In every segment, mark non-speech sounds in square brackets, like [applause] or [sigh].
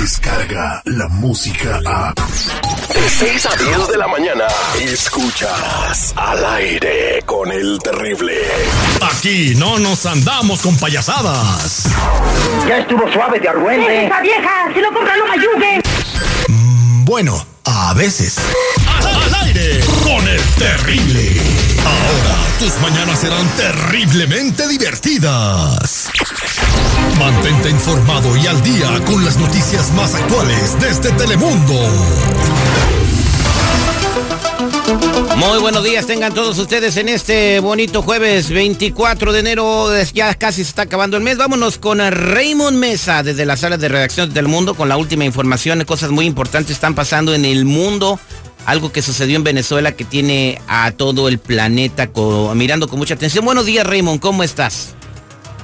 llega la música a... De 6 a 10 de la mañana, escuchas al aire con el terrible. Aquí no nos andamos con payasadas. Ya estuvo suave de argüente. ¡Esa vieja! ¡Si lo compra no me ayude! Mm, bueno, a veces. El terrible. Ahora tus mañanas serán terriblemente divertidas. Mantente informado y al día con las noticias más actuales desde Telemundo. Muy buenos días, tengan todos ustedes en este bonito jueves 24 de enero. Ya casi se está acabando el mes. Vámonos con Raymond Mesa desde la sala de redacción del mundo con la última información. Cosas muy importantes están pasando en el mundo. Algo que sucedió en Venezuela que tiene a todo el planeta mirando con mucha atención. Buenos días, Raymond, ¿cómo estás?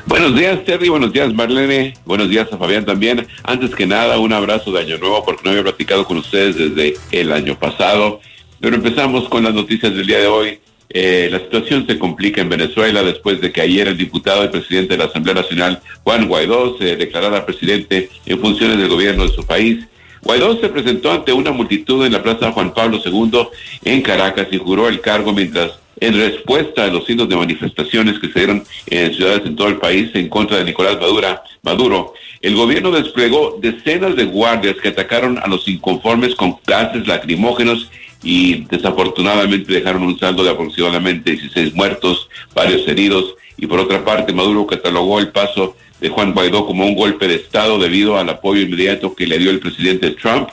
Buenos días, Terry. Buenos días, Marlene. Buenos días a Fabián también. Antes que nada, un abrazo de Año Nuevo porque no había platicado con ustedes desde el año pasado. Pero empezamos con las noticias del día de hoy. Eh, la situación se complica en Venezuela después de que ayer el diputado y presidente de la Asamblea Nacional, Juan Guaidó, se declarara presidente en funciones del gobierno de su país. Guaidó se presentó ante una multitud en la Plaza Juan Pablo II en Caracas y juró el cargo mientras, en respuesta a los signos de manifestaciones que se dieron en ciudades en todo el país en contra de Nicolás Maduro, el gobierno desplegó decenas de guardias que atacaron a los inconformes con gases lacrimógenos y desafortunadamente dejaron un saldo de aproximadamente 16 muertos, varios heridos y por otra parte Maduro catalogó el paso de Juan Guaidó como un golpe de Estado debido al apoyo inmediato que le dio el presidente Trump.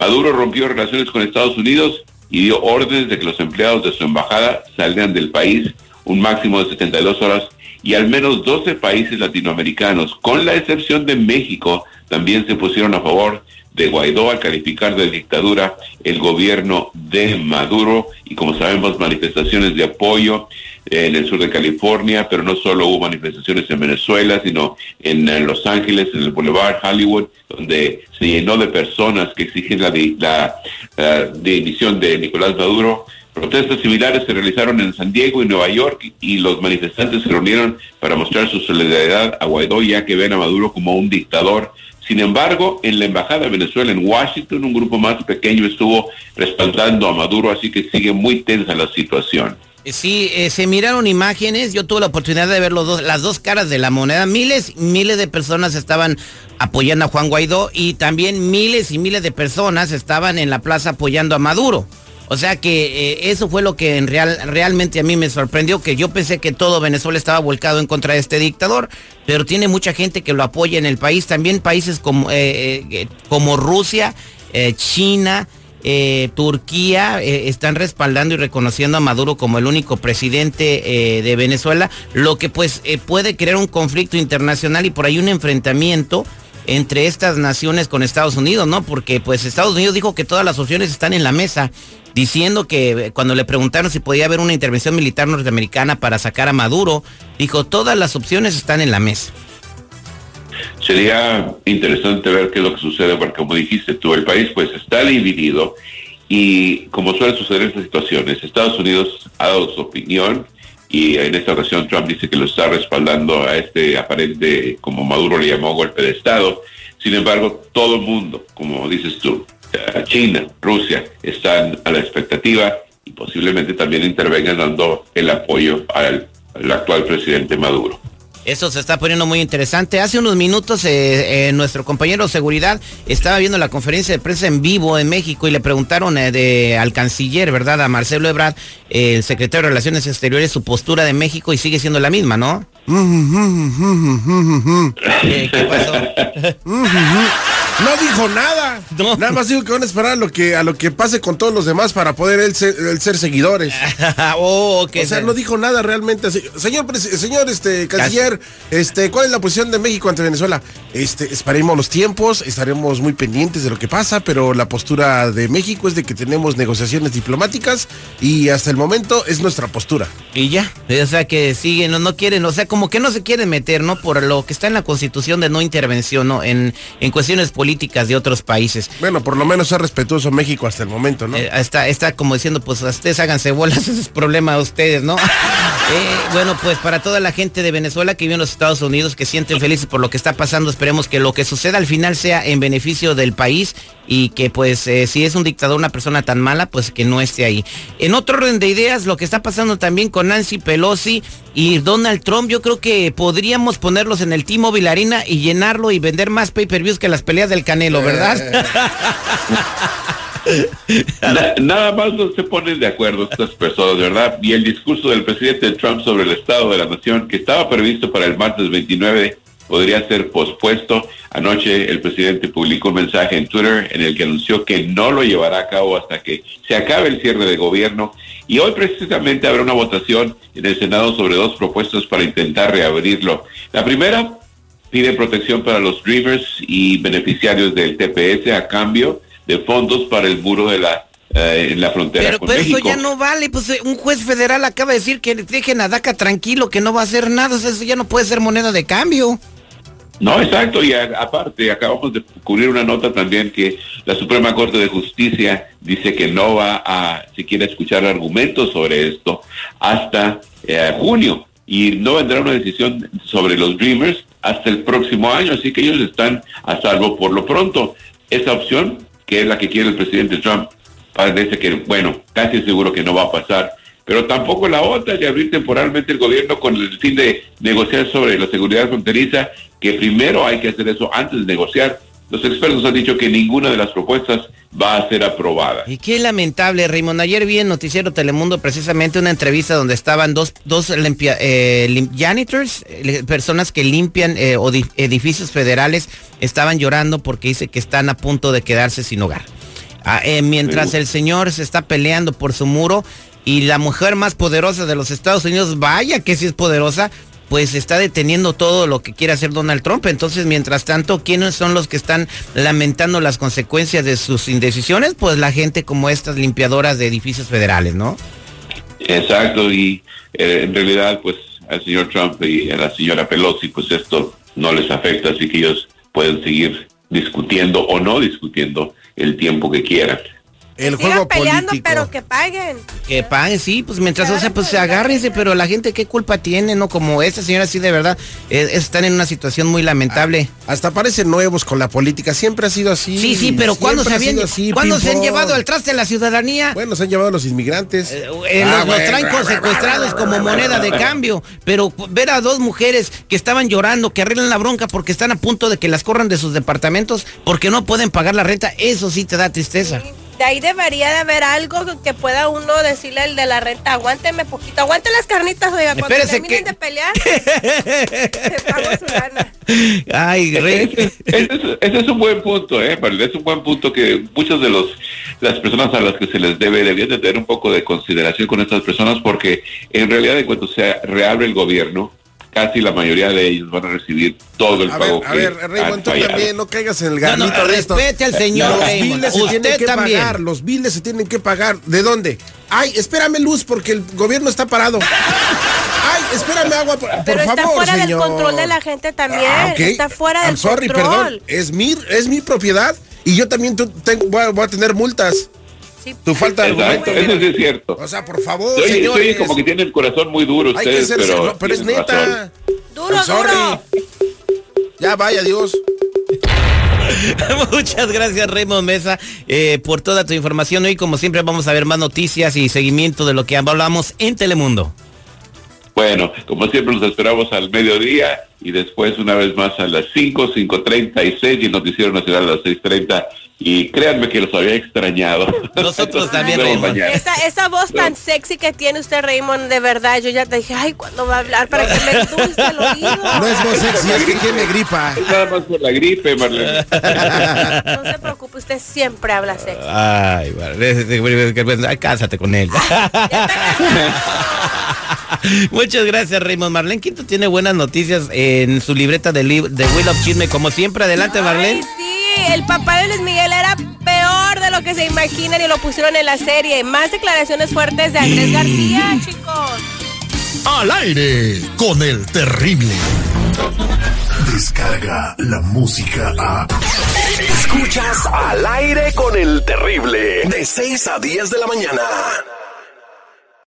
Maduro rompió relaciones con Estados Unidos y dio órdenes de que los empleados de su embajada salgan del país un máximo de 72 horas y al menos 12 países latinoamericanos, con la excepción de México, también se pusieron a favor de Guaidó al calificar de dictadura el gobierno de Maduro y como sabemos manifestaciones de apoyo en el sur de California, pero no solo hubo manifestaciones en Venezuela, sino en, Los Ángeles, en el Boulevard Hollywood, donde se llenó de personas que exigen la, la, la dimisión de Nicolás Maduro. Protestas similares se realizaron en San Diego y Nueva York y los manifestantes se reunieron para mostrar su solidaridad a Guaidó ya que ven a Maduro como un dictador sin embargo, en la Embajada de Venezuela en Washington, un grupo más pequeño estuvo respaldando a Maduro, así que sigue muy tensa la situación. Sí, eh, se miraron imágenes, yo tuve la oportunidad de ver los dos, las dos caras de la moneda. Miles, miles de personas estaban apoyando a Juan Guaidó y también miles y miles de personas estaban en la plaza apoyando a Maduro. O sea que eh, eso fue lo que en real, realmente a mí me sorprendió, que yo pensé que todo Venezuela estaba volcado en contra de este dictador, pero tiene mucha gente que lo apoya en el país, también países como, eh, como Rusia, China, Turquía están respaldando y reconociendo a Maduro como el único presidente de Venezuela, lo que pues puede crear un conflicto internacional y por ahí un enfrentamiento entre estas naciones con Estados Unidos, ¿no? Porque pues Estados Unidos dijo que todas las opciones están en la mesa diciendo que eh, cuando le preguntaron si podía haber una intervención militar norteamericana para sacar a Maduro, dijo, todas las opciones están en la mesa. Sería interesante ver qué es lo que sucede, porque como dijiste tú, el país pues está dividido y como suele suceder en estas situaciones, Estados Unidos ha dado su opinión y en esta ocasión Trump dice que lo está respaldando a este aparente, como Maduro le llamó, golpe de Estado. Sin embargo, todo el mundo, como dices tú, China, Rusia están a la expectativa y posiblemente también intervengan dando el apoyo al, actual presidente Maduro. Eso se está poniendo muy interesante. Hace unos minutos eh, eh, nuestro compañero de seguridad estaba viendo la conferencia de prensa en vivo en México y le preguntaron eh, de, al canciller, ¿verdad? A Marcelo Ebrard, el secretario de Relaciones Exteriores, su postura de México y sigue siendo la misma, ¿no? [laughs] ¿Qué pasó? [laughs] No dijo nada. Nada más dijo que van a esperar a lo que, a lo que pase con todos los demás para poder él ser, seguidores. [laughs] oh, o sea, no dijo nada realmente. Señor, señor este, canciller, este, ¿cuál es la posición de México ante Venezuela? Este, esperemos los tiempos, estaremos muy pendientes de lo que pasa, pero la postura de México es de que tenemos negociaciones diplomáticas y hasta el momento es nuestra postura. Y ya, o sea que siguen, no, no quieren, o sea, como que no se quieren meter, ¿no? Por lo que está en la constitución de no intervención, ¿no? En, en cuestiones políticas de otros países países. Bueno, por lo menos es respetuoso México hasta el momento, ¿no? Eh, está, está como diciendo, pues ustedes háganse bolas, [laughs] ese es problema de ustedes, ¿no? [laughs] Eh, bueno, pues para toda la gente de Venezuela que vive en los Estados Unidos, que sienten felices por lo que está pasando, esperemos que lo que suceda al final sea en beneficio del país y que pues eh, si es un dictador, una persona tan mala, pues que no esté ahí. En otro orden de ideas, lo que está pasando también con Nancy Pelosi y Donald Trump, yo creo que podríamos ponerlos en el T-Mobile Arena y llenarlo y vender más pay-per-views que las peleas del Canelo, ¿verdad? [laughs] nada más no se ponen de acuerdo estas personas, ¿verdad? Y el discurso del presidente Trump sobre el estado de la nación, que estaba previsto para el martes 29, podría ser pospuesto. Anoche el presidente publicó un mensaje en Twitter en el que anunció que no lo llevará a cabo hasta que se acabe el cierre de gobierno. Y hoy precisamente habrá una votación en el Senado sobre dos propuestas para intentar reabrirlo. La primera pide protección para los Dreamers y beneficiarios del TPS a cambio de fondos para el muro de la eh, en la frontera pero, pero eso ya no vale, pues eh, un juez federal acaba de decir que dejen a DACA tranquilo, que no va a hacer nada, eso ya no puede ser moneda de cambio. No, exacto, y aparte acabamos de cubrir una nota también que la Suprema Corte de Justicia dice que no va a siquiera escuchar argumentos sobre esto hasta eh, junio y no vendrá una decisión sobre los Dreamers hasta el próximo año, así que ellos están a salvo por lo pronto. Esa opción que es la que quiere el presidente Trump, parece que, bueno, casi seguro que no va a pasar. Pero tampoco la otra de abrir temporalmente el gobierno con el fin de negociar sobre la seguridad fronteriza, que primero hay que hacer eso antes de negociar. Los expertos han dicho que ninguna de las propuestas va a ser aprobada. Y qué lamentable, Raymond. Ayer vi en Noticiero Telemundo precisamente una entrevista donde estaban dos, dos eh, janitors, eh, personas que limpian eh, edificios federales, estaban llorando porque dice que están a punto de quedarse sin hogar. Ah, mientras el señor se está peleando por su muro y la mujer más poderosa de los Estados Unidos, vaya que sí es poderosa, pues está deteniendo todo lo que quiere hacer Donald Trump. Entonces, mientras tanto, ¿quiénes son los que están lamentando las consecuencias de sus indecisiones? Pues la gente como estas limpiadoras de edificios federales, ¿no? Exacto, y eh, en realidad, pues al señor Trump y a la señora Pelosi, pues esto no les afecta, así que ellos pueden seguir discutiendo o no discutiendo el tiempo que quieran el juego peleando, pero que paguen. Que paguen, sí, pues mientras, o sea, pues se agárrense, pero la gente qué culpa tiene, ¿no? Como esta señora sí de verdad, eh, están en una situación muy lamentable. Ah, hasta parecen nuevos con la política, siempre ha sido así. Sí, sí, pero ¿cuándo se habían, ¿cuándo se han llevado al traste la ciudadanía? Bueno, se han llevado los inmigrantes. Eh, eh, ah, los, traen secuestrados como moneda de cambio, pero ver a dos mujeres que estaban llorando, que arreglan la bronca porque están a punto de que las corran de sus departamentos porque no pueden pagar la renta, eso sí te da tristeza de ahí debería de haber algo que pueda uno decirle el de la renta, aguánteme poquito, aguante las carnitas, oiga, cuando terminen de pelear, [laughs] te pago su gana. Ay, rey. Ese, es, un buen punto, ¿eh? Es un buen punto que muchas de los las personas a las que se les debe, deberían de tener un poco de consideración con estas personas porque en realidad en cuanto se reabre el gobierno, casi la mayoría de ellos van a recibir todo el pago a ver, a ver, Raymond, tú también no caigas en el garnito no, no, respete al señor Los biles se tienen que pagar, los biles se tienen que pagar. ¿De dónde? Ay, espérame luz porque el gobierno está parado. Ay, espérame agua, por, Pero está fuera del control de la gente también. Ah, está fuera del sorry, perdón. Es mi, es mi propiedad y yo también tengo, voy a tener multas. Tu falta de Exacto, eso sí es cierto. O sea, por favor, soy, como que tiene el corazón muy duro ustedes, pero, pero es neta. Duro, duro. Ya vaya, Dios. [laughs] Muchas gracias Raymond Mesa eh, por toda tu información. Hoy como siempre vamos a ver más noticias y seguimiento de lo que hablamos en Telemundo. Bueno, como siempre nos esperamos al mediodía y después una vez más a las 5, 5.36 y el Noticiero Nacional a las 6.30 y créanme que los había extrañado. [laughs] Nosotros también, Raymond. Esa, esa voz tan sexy que tiene usted, Raymond, de verdad, yo ya te dije, ay, ¿cuándo va a hablar para que me dulce el oído? No es voz sexy, es que [laughs] tiene gripa. nada más por la gripe, Marlene. No se preocupe, usted siempre habla sexy. Ay, vale, cásate con él. [laughs] Muchas gracias, Raymond. Marlene Quinto tiene buenas noticias en su libreta de, de Will of Chisme. Como siempre, adelante, Marlene. El papá de Luis Miguel era peor de lo que se imaginan y lo pusieron en la serie. Más declaraciones fuertes de Andrés García, chicos. Al aire con el terrible. Descarga la música a. Escuchas al aire con el terrible. De 6 a 10 de la mañana.